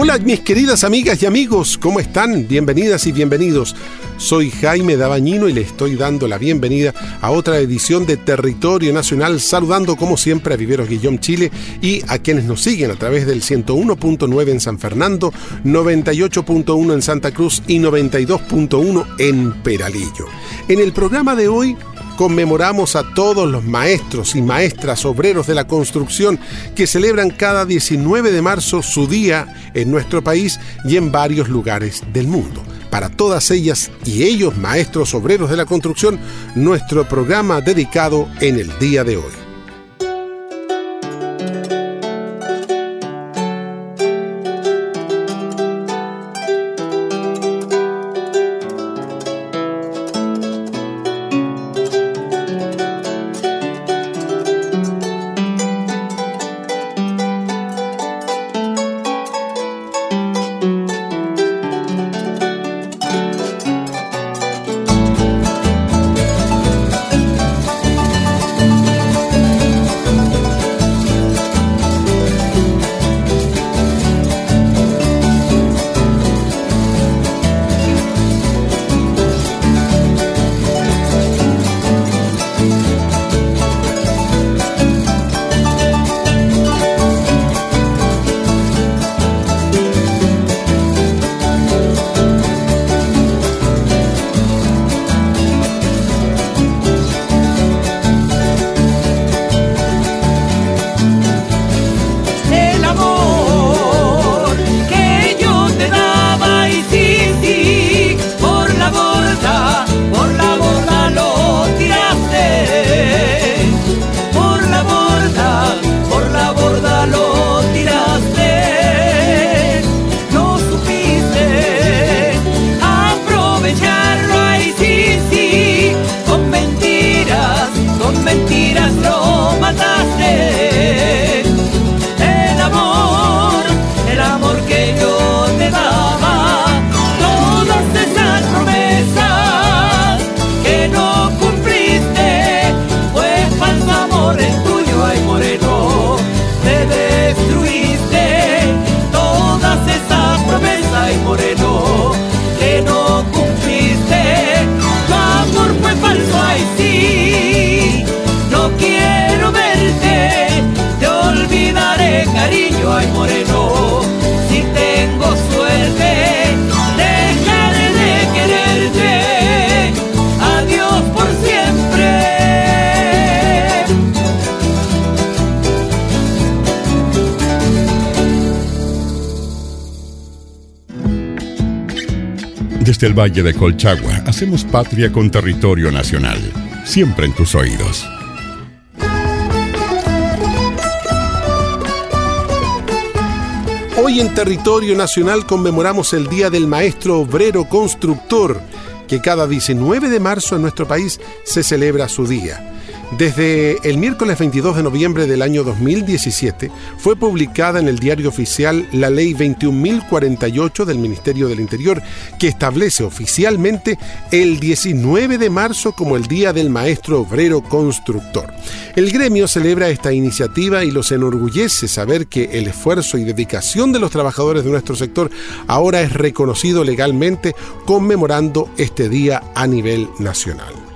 Hola mis queridas amigas y amigos, ¿cómo están? Bienvenidas y bienvenidos. Soy Jaime Dabañino y le estoy dando la bienvenida a otra edición de Territorio Nacional, saludando como siempre a Viveros Guillón Chile y a quienes nos siguen a través del 101.9 en San Fernando, 98.1 en Santa Cruz y 92.1 en Peralillo. En el programa de hoy conmemoramos a todos los maestros y maestras obreros de la construcción que celebran cada 19 de marzo su día en nuestro país y en varios lugares del mundo para todas ellas y ellos, maestros obreros de la construcción, nuestro programa dedicado en el día de hoy. Desde el Valle de Colchagua hacemos patria con territorio nacional, siempre en tus oídos. Hoy en territorio nacional conmemoramos el Día del Maestro Obrero Constructor, que cada 19 de marzo en nuestro país se celebra su día. Desde el miércoles 22 de noviembre del año 2017 fue publicada en el diario oficial la Ley 21.048 del Ministerio del Interior, que establece oficialmente el 19 de marzo como el Día del Maestro Obrero Constructor. El gremio celebra esta iniciativa y los enorgullece saber que el esfuerzo y dedicación de los trabajadores de nuestro sector ahora es reconocido legalmente conmemorando este día a nivel nacional.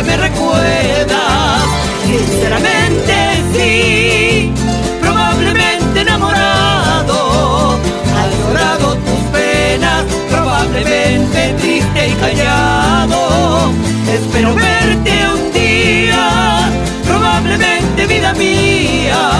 Probablemente me recuerdas. Sinceramente sí, probablemente enamorado, has llorado tus penas, probablemente triste y callado. Espero verte un día, probablemente vida mía.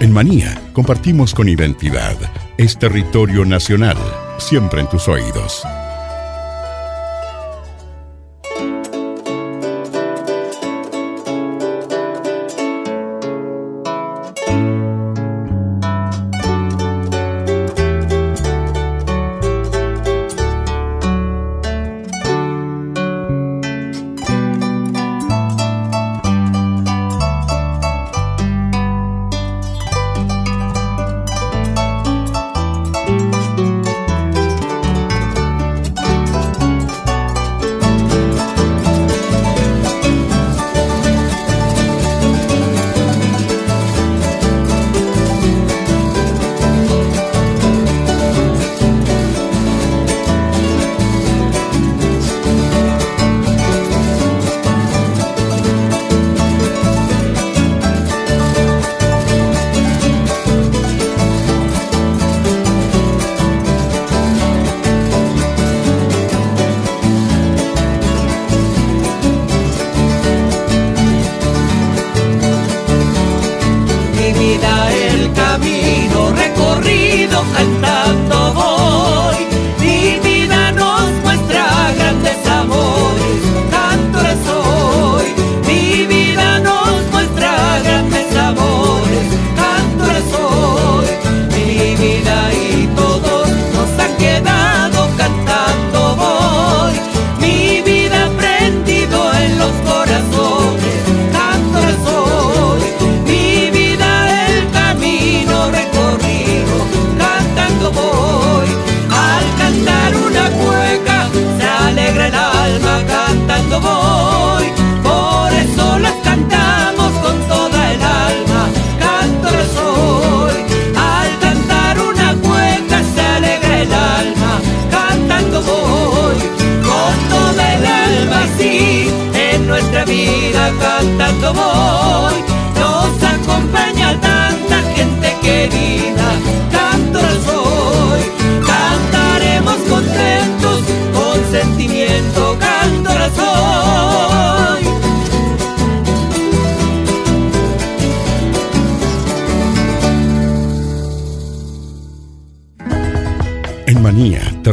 En Manía compartimos con identidad es territorio nacional, siempre en tus oídos.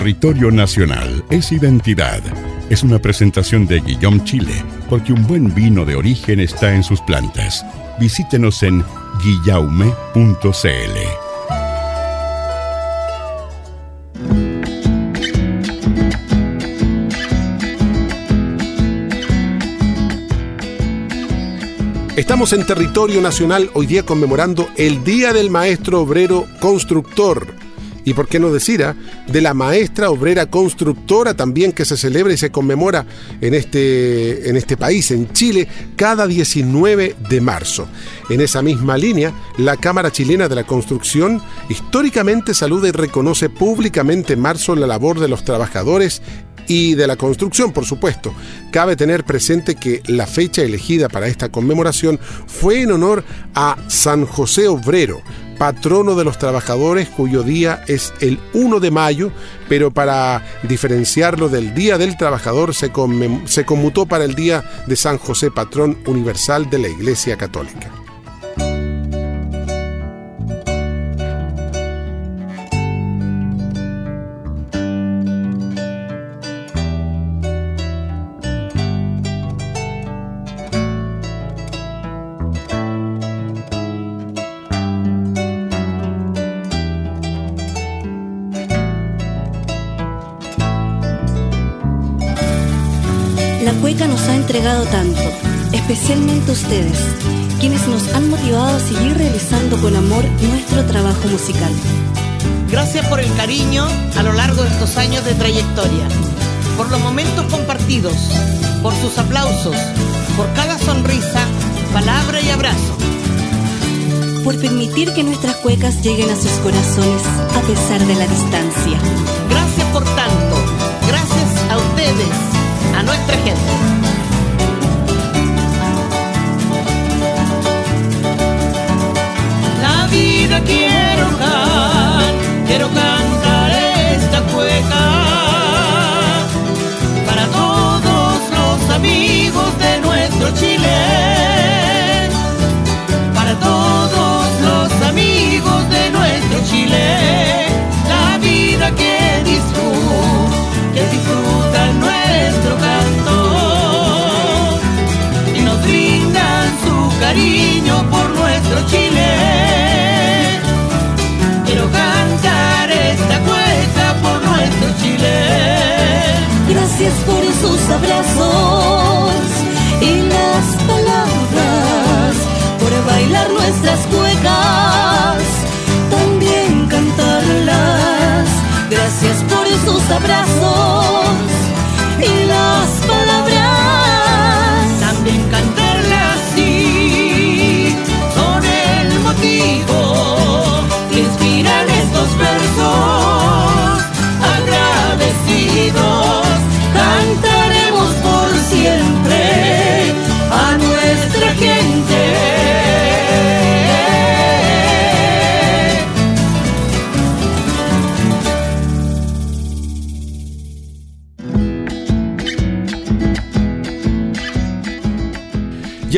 Territorio nacional es identidad. Es una presentación de Guillaume Chile, porque un buen vino de origen está en sus plantas. Visítenos en guillaume.cl. Estamos en territorio nacional hoy día conmemorando el Día del Maestro Obrero Constructor y por qué no decir, ah, de la maestra obrera constructora también que se celebra y se conmemora en este, en este país, en Chile, cada 19 de marzo. En esa misma línea, la Cámara Chilena de la Construcción históricamente saluda y reconoce públicamente en marzo la labor de los trabajadores y de la construcción, por supuesto. Cabe tener presente que la fecha elegida para esta conmemoración fue en honor a San José Obrero, patrono de los trabajadores cuyo día es el 1 de mayo, pero para diferenciarlo del Día del Trabajador se, se conmutó para el Día de San José, patrón universal de la Iglesia Católica. Especialmente ustedes, quienes nos han motivado a seguir realizando con amor nuestro trabajo musical. Gracias por el cariño a lo largo de estos años de trayectoria, por los momentos compartidos, por sus aplausos, por cada sonrisa, palabra y abrazo. Por permitir que nuestras cuecas lleguen a sus corazones a pesar de la distancia. Gracias por tanto, gracias a ustedes, a nuestra gente. Quiero cantar, quiero cantar Gracias por sus abrazos y las palabras, por bailar nuestras cuecas, también cantarlas. Gracias por sus abrazos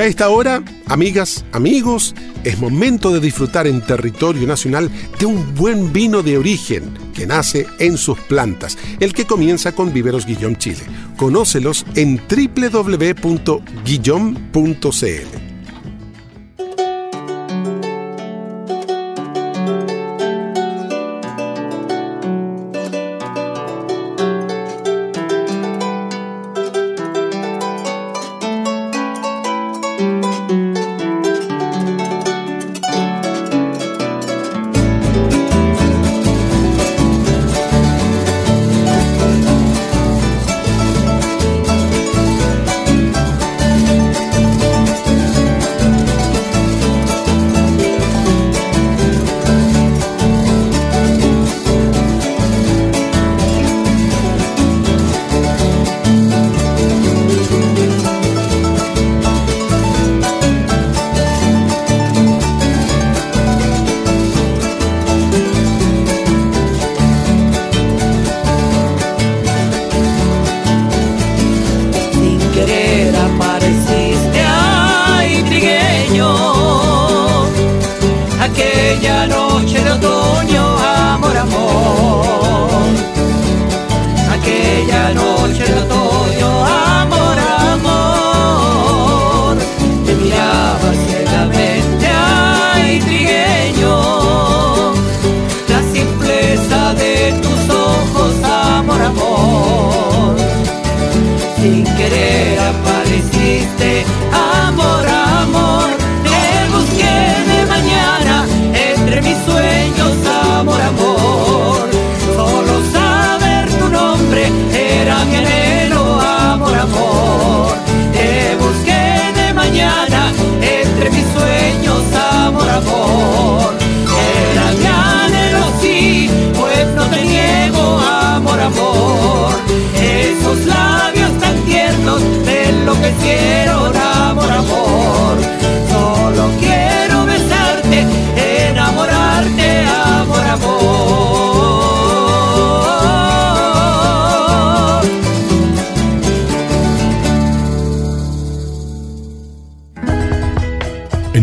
esta hora, amigas, amigos, es momento de disfrutar en territorio nacional de un buen vino de origen que nace en sus plantas, el que comienza con Viveros Guillón Chile. Conócelos en www.guillón.cl.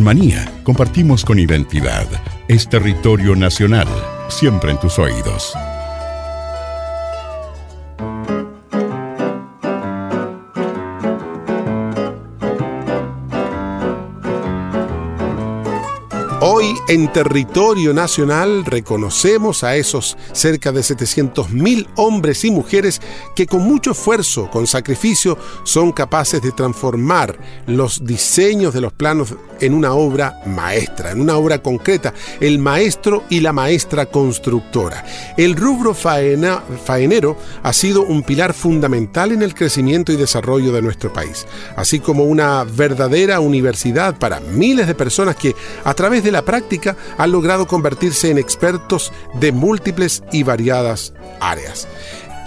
Manía compartimos con identidad. Es territorio nacional, siempre en tus oídos. En territorio nacional reconocemos a esos cerca de 700.000 hombres y mujeres que con mucho esfuerzo, con sacrificio, son capaces de transformar los diseños de los planos en una obra maestra, en una obra concreta, el maestro y la maestra constructora. El rubro faena, faenero ha sido un pilar fundamental en el crecimiento y desarrollo de nuestro país, así como una verdadera universidad para miles de personas que a través de la práctica han logrado convertirse en expertos de múltiples y variadas áreas.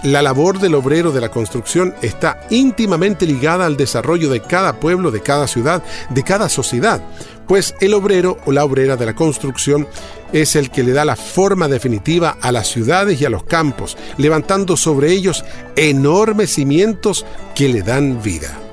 La labor del obrero de la construcción está íntimamente ligada al desarrollo de cada pueblo, de cada ciudad, de cada sociedad, pues el obrero o la obrera de la construcción es el que le da la forma definitiva a las ciudades y a los campos, levantando sobre ellos enormes cimientos que le dan vida.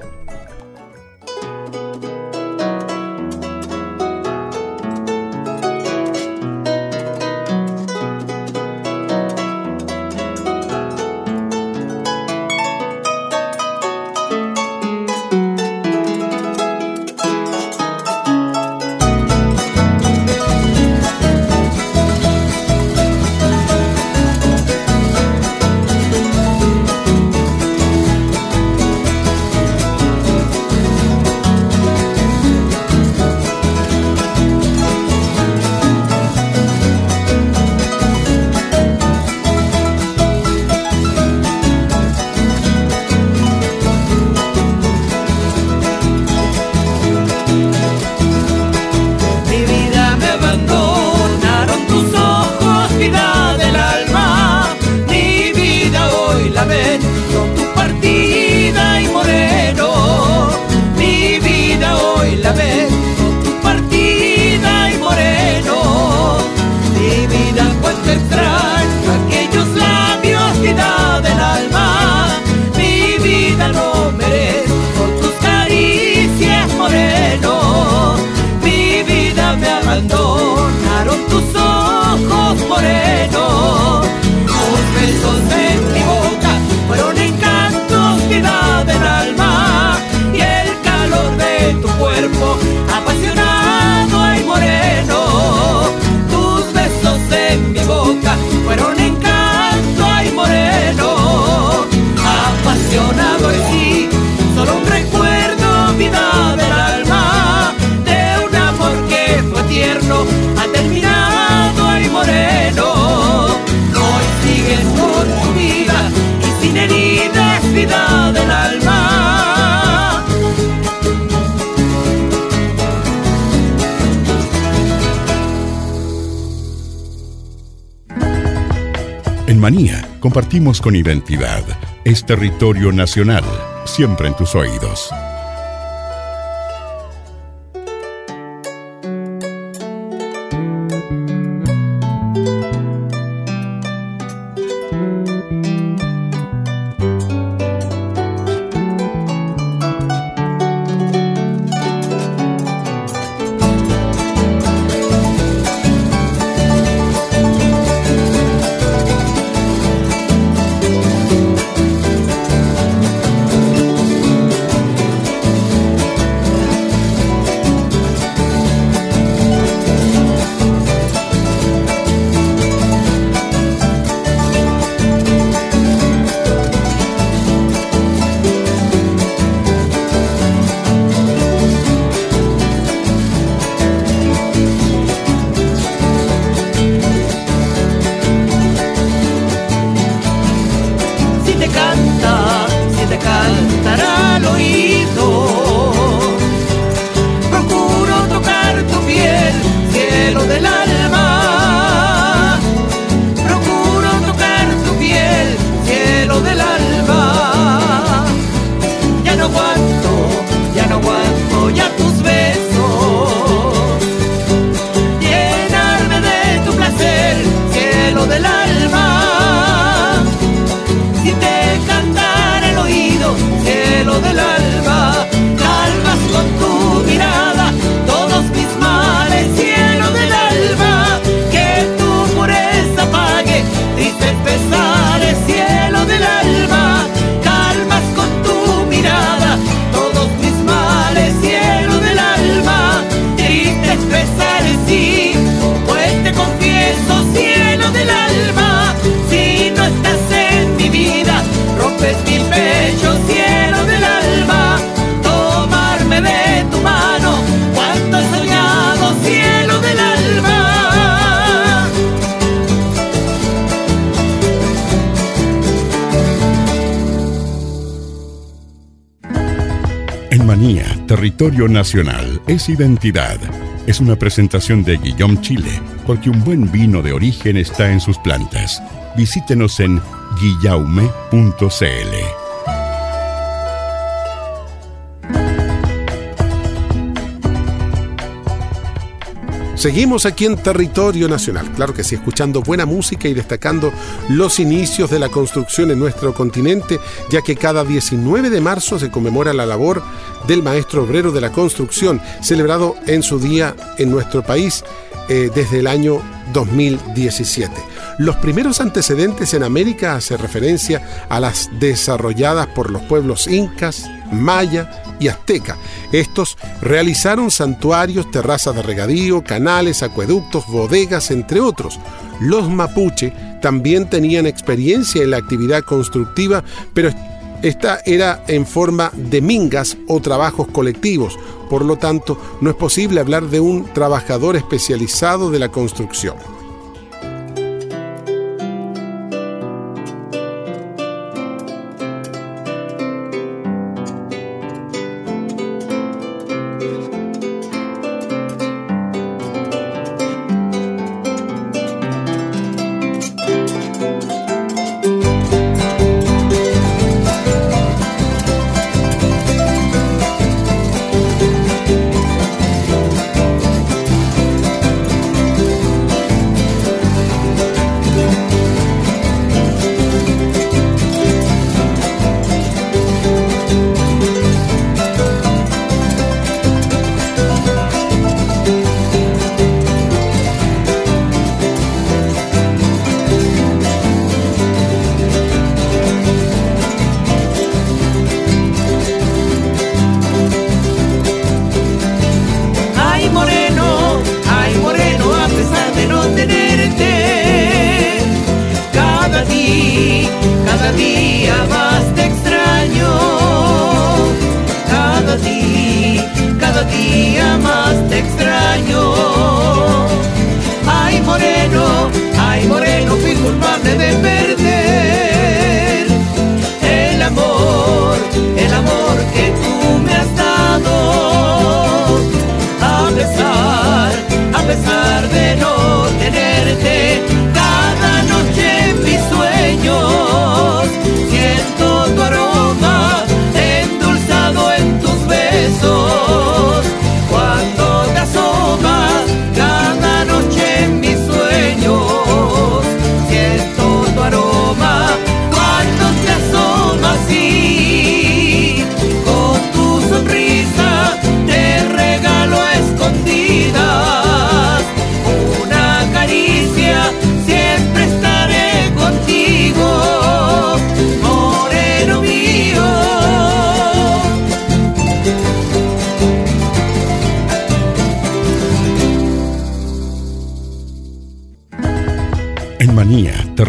Compartimos con identidad. Es territorio nacional, siempre en tus oídos. Nacional es identidad. Es una presentación de Guillaume Chile, porque un buen vino de origen está en sus plantas. Visítenos en guillaume.cl. Seguimos aquí en territorio nacional, claro que sí, escuchando buena música y destacando los inicios de la construcción en nuestro continente, ya que cada 19 de marzo se conmemora la labor del maestro obrero de la construcción, celebrado en su día en nuestro país eh, desde el año 2017. Los primeros antecedentes en América hacen referencia a las desarrolladas por los pueblos incas, maya y azteca. Estos realizaron santuarios, terrazas de regadío, canales, acueductos, bodegas, entre otros. Los mapuche también tenían experiencia en la actividad constructiva, pero esta era en forma de mingas o trabajos colectivos, por lo tanto no es posible hablar de un trabajador especializado de la construcción.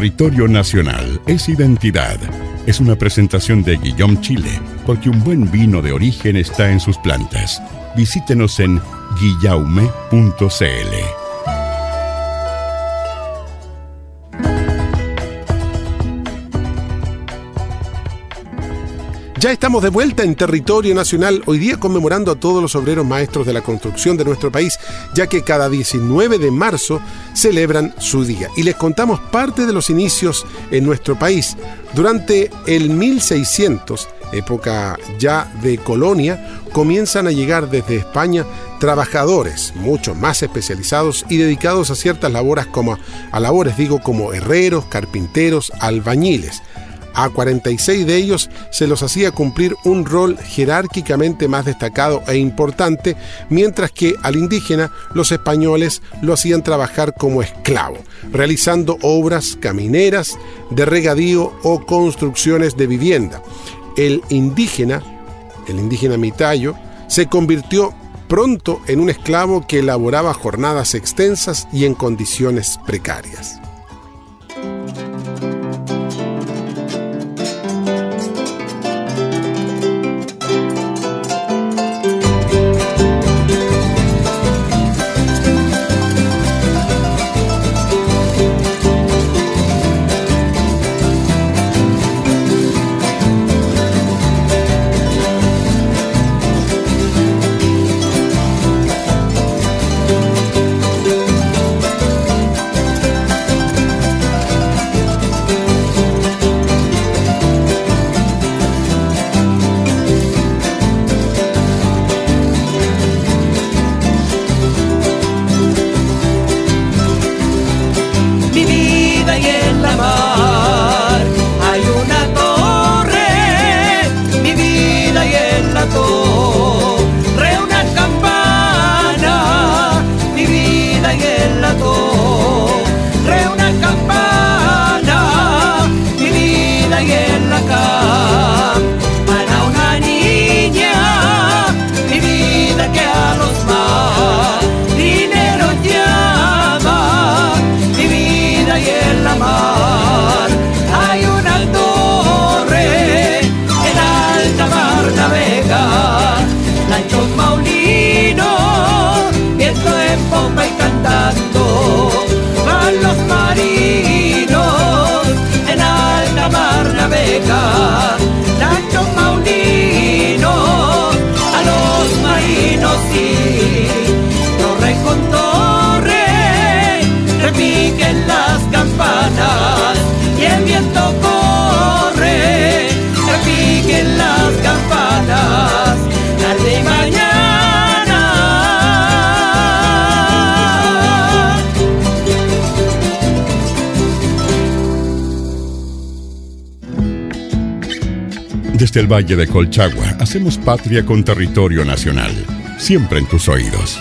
Territorio Nacional es identidad. Es una presentación de Guillaume Chile, porque un buen vino de origen está en sus plantas. Visítenos en guillaume.cl. Ya estamos de vuelta en territorio nacional, hoy día conmemorando a todos los obreros maestros de la construcción de nuestro país, ya que cada 19 de marzo celebran su día. Y les contamos parte de los inicios en nuestro país. Durante el 1600, época ya de colonia, comienzan a llegar desde España trabajadores mucho más especializados y dedicados a ciertas labores como a labores digo como herreros, carpinteros, albañiles. A 46 de ellos se los hacía cumplir un rol jerárquicamente más destacado e importante, mientras que al indígena los españoles lo hacían trabajar como esclavo, realizando obras camineras, de regadío o construcciones de vivienda. El indígena, el indígena mitayo, se convirtió pronto en un esclavo que elaboraba jornadas extensas y en condiciones precarias. Desde el Valle de Colchagua hacemos patria con territorio nacional, siempre en tus oídos.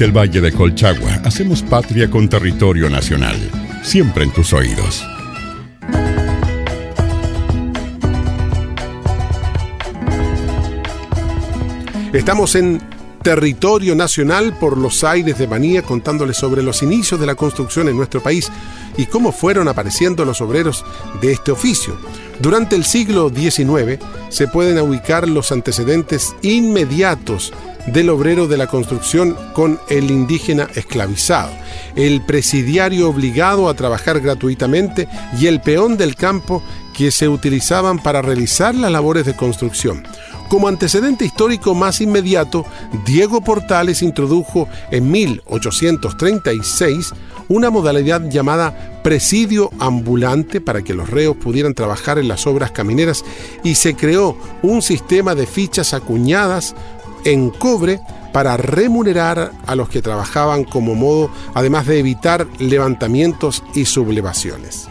El Valle de Colchagua hacemos patria con territorio nacional, siempre en tus oídos. Estamos en territorio nacional por los aires de Manía contándoles sobre los inicios de la construcción en nuestro país y cómo fueron apareciendo los obreros de este oficio. Durante el siglo XIX se pueden ubicar los antecedentes inmediatos del obrero de la construcción con el indígena esclavizado, el presidiario obligado a trabajar gratuitamente y el peón del campo que se utilizaban para realizar las labores de construcción. Como antecedente histórico más inmediato, Diego Portales introdujo en 1836 una modalidad llamada presidio ambulante para que los reos pudieran trabajar en las obras camineras y se creó un sistema de fichas acuñadas en cobre para remunerar a los que trabajaban como modo, además de evitar levantamientos y sublevaciones.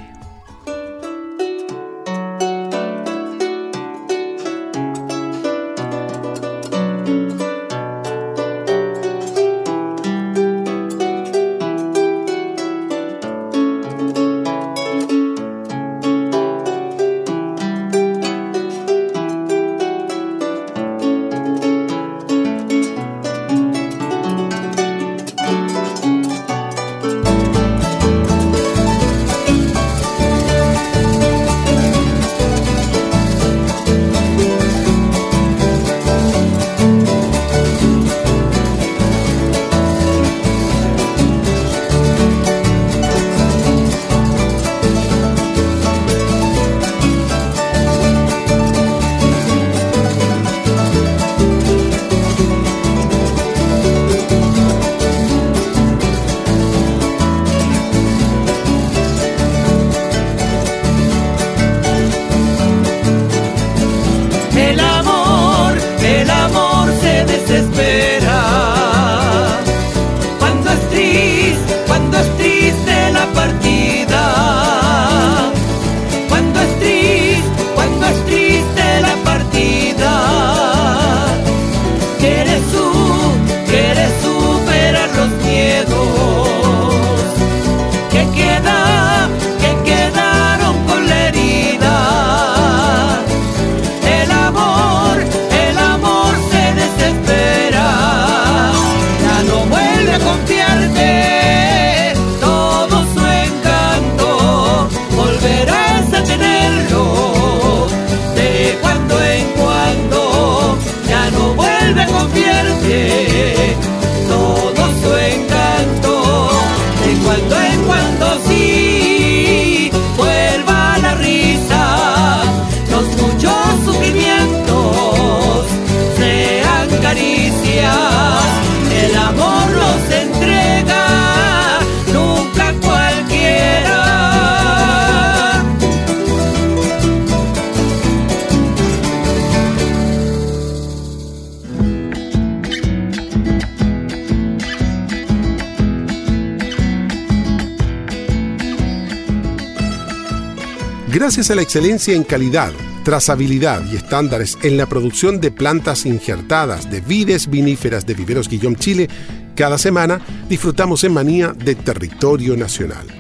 Gracias a la excelencia en calidad, trazabilidad y estándares en la producción de plantas injertadas de vides viníferas de Viveros Guillón Chile, cada semana disfrutamos en manía de territorio nacional.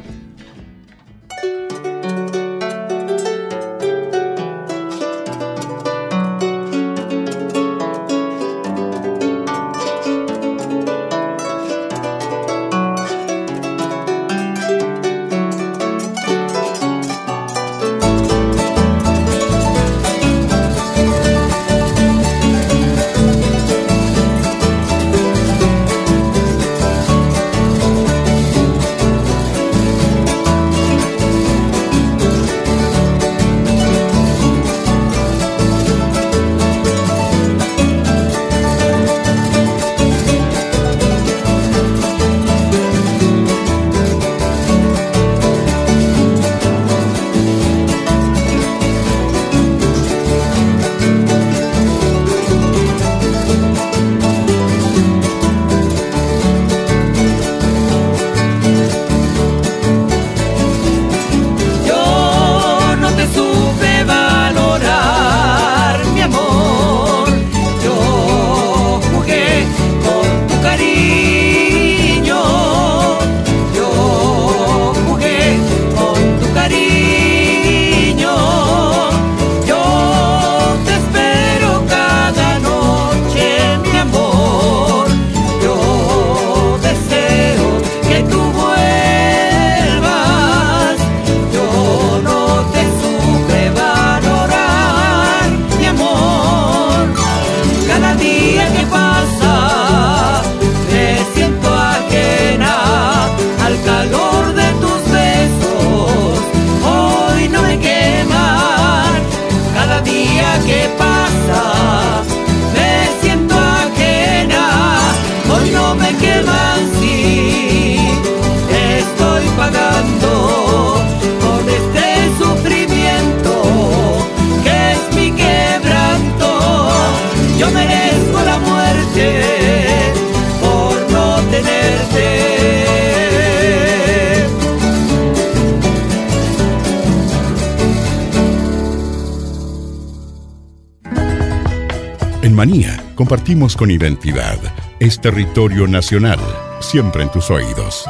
Compartimos con identidad. Es territorio nacional, siempre en tus oídos.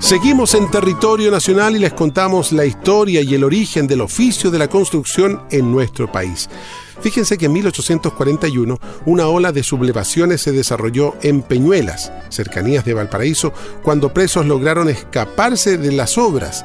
Seguimos en territorio nacional y les contamos la historia y el origen del oficio de la construcción en nuestro país. Fíjense que en 1841 una ola de sublevaciones se desarrolló en Peñuelas, cercanías de Valparaíso, cuando presos lograron escaparse de las obras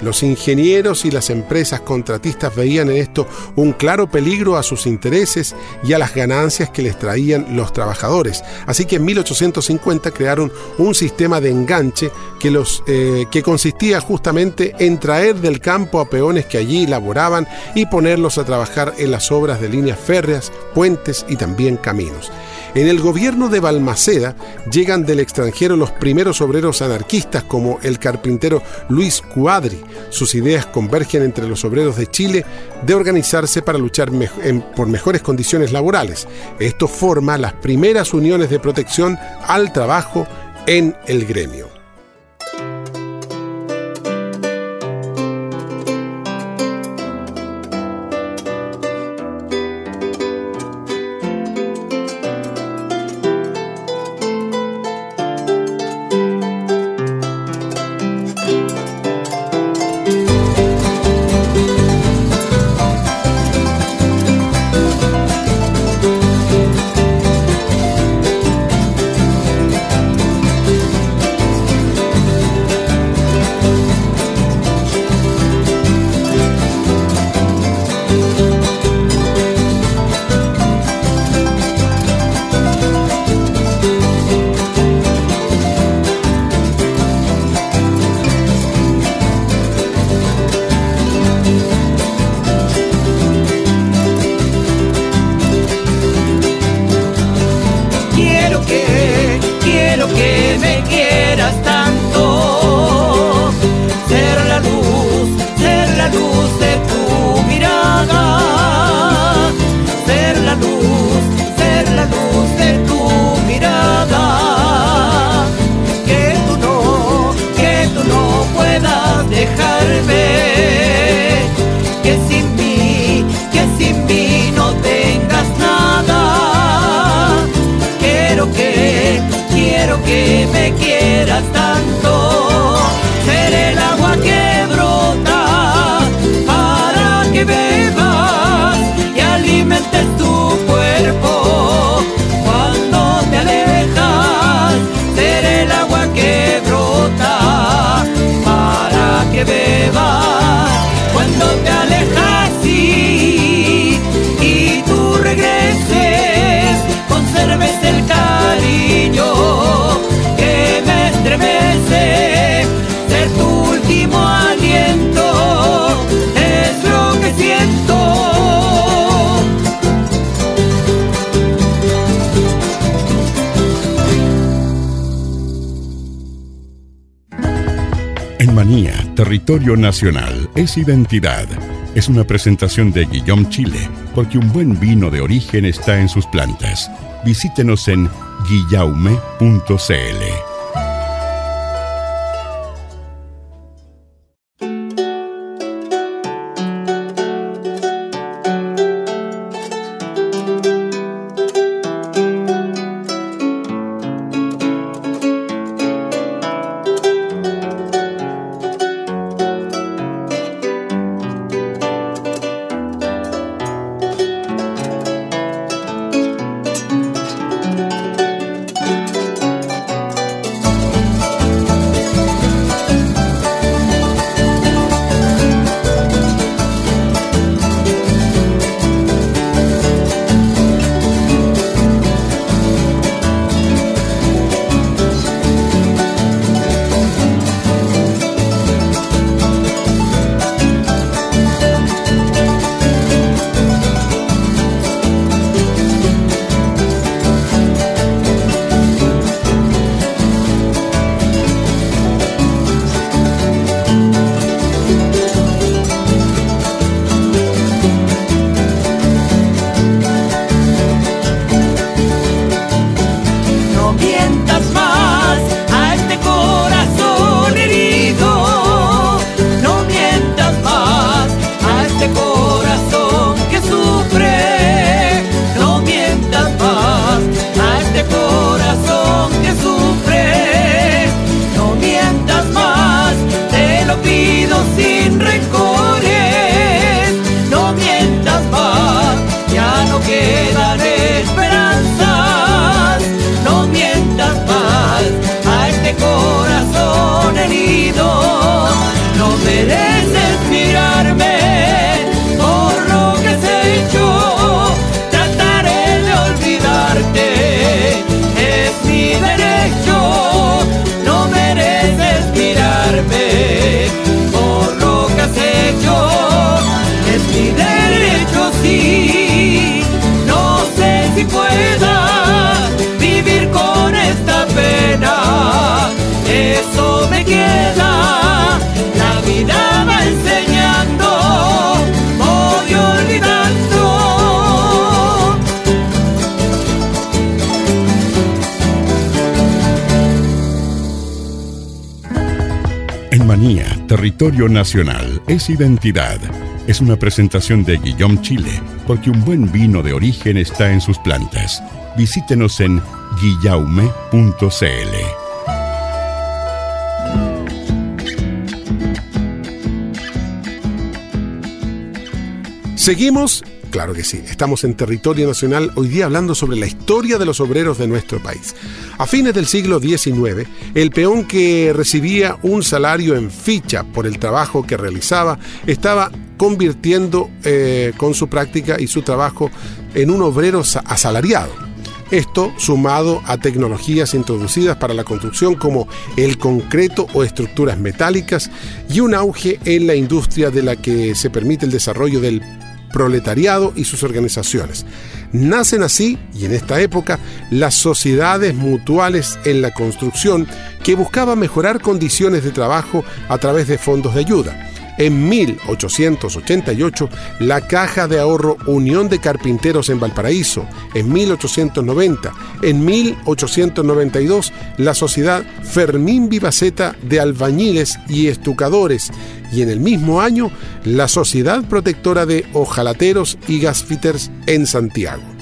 los ingenieros y las empresas contratistas veían en esto un claro peligro a sus intereses y a las ganancias que les traían los trabajadores. Así que en 1850 crearon un sistema de enganche que, los, eh, que consistía justamente en traer del campo a peones que allí laboraban y ponerlos a trabajar en las obras de líneas férreas, puentes y también caminos. En el gobierno de Balmaceda llegan del extranjero los primeros obreros anarquistas como el carpintero Luis Cuadri. Sus ideas convergen entre los obreros de Chile de organizarse para luchar por mejores condiciones laborales. Esto forma las primeras uniones de protección al trabajo en el gremio. Territorio nacional, es identidad. Es una presentación de Guillaume Chile, porque un buen vino de origen está en sus plantas. Visítenos en guillaume.cl. territorio nacional, es identidad. Es una presentación de Guillaume Chile, porque un buen vino de origen está en sus plantas. Visítenos en guillaume.cl. Seguimos, claro que sí, estamos en territorio nacional hoy día hablando sobre la historia de los obreros de nuestro país. A fines del siglo XIX, el peón que recibía un salario en ficha por el trabajo que realizaba estaba convirtiendo eh, con su práctica y su trabajo en un obrero sa- asalariado. Esto sumado a tecnologías introducidas para la construcción como el concreto o estructuras metálicas y un auge en la industria de la que se permite el desarrollo del proletariado y sus organizaciones. Nacen así, y en esta época, las sociedades mutuales en la construcción que buscaban mejorar condiciones de trabajo a través de fondos de ayuda. En 1888, la Caja de Ahorro Unión de Carpinteros en Valparaíso. En 1890, en 1892, la Sociedad Fermín Vivaceta de Albañiles y Estucadores. Y en el mismo año, la Sociedad Protectora de Ojalateros y Gasfitters en Santiago.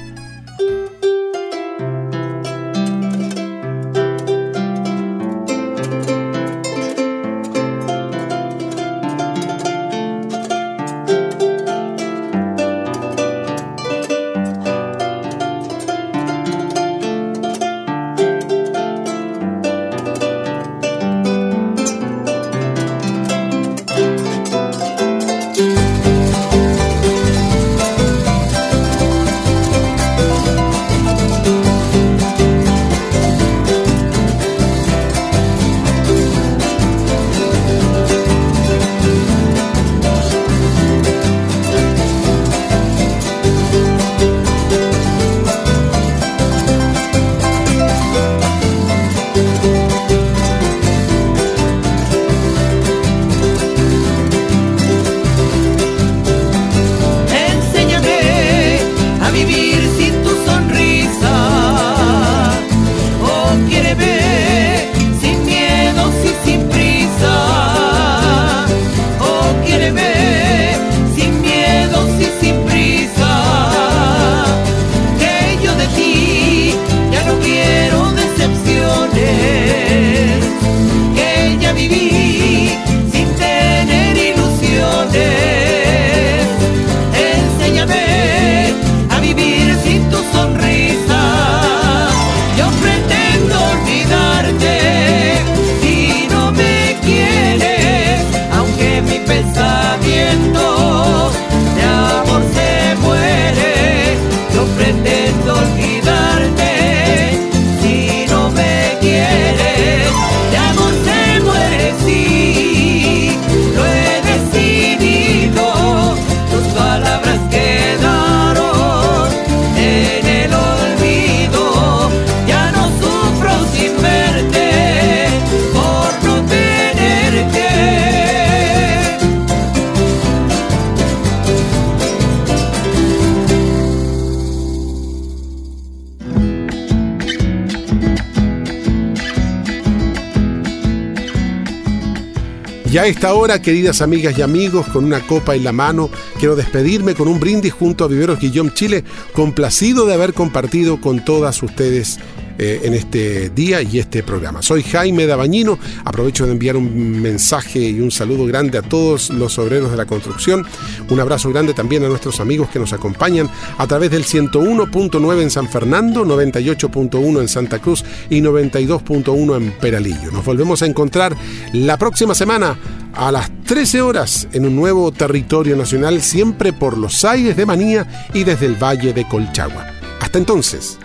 A esta hora, queridas amigas y amigos, con una copa en la mano, quiero despedirme con un brindis junto a Viveros Guillón Chile, complacido de haber compartido con todas ustedes eh, en este día y este programa. Soy Jaime Dabañino, aprovecho de enviar un mensaje y un saludo grande a todos los obreros de la construcción, un abrazo grande también a nuestros amigos que nos acompañan a través del 101.9 en San Fernando, 98.1 en Santa Cruz y 92.1 en Peralillo. Nos volvemos a encontrar la próxima semana a las 13 horas en un nuevo territorio nacional, siempre por los aires de Manía y desde el Valle de Colchagua. Hasta entonces.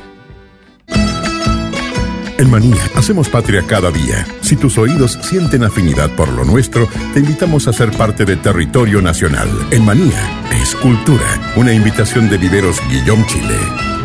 En Manía hacemos patria cada día. Si tus oídos sienten afinidad por lo nuestro, te invitamos a ser parte de Territorio Nacional. En Manía es cultura. Una invitación de Viveros Guillón Chile.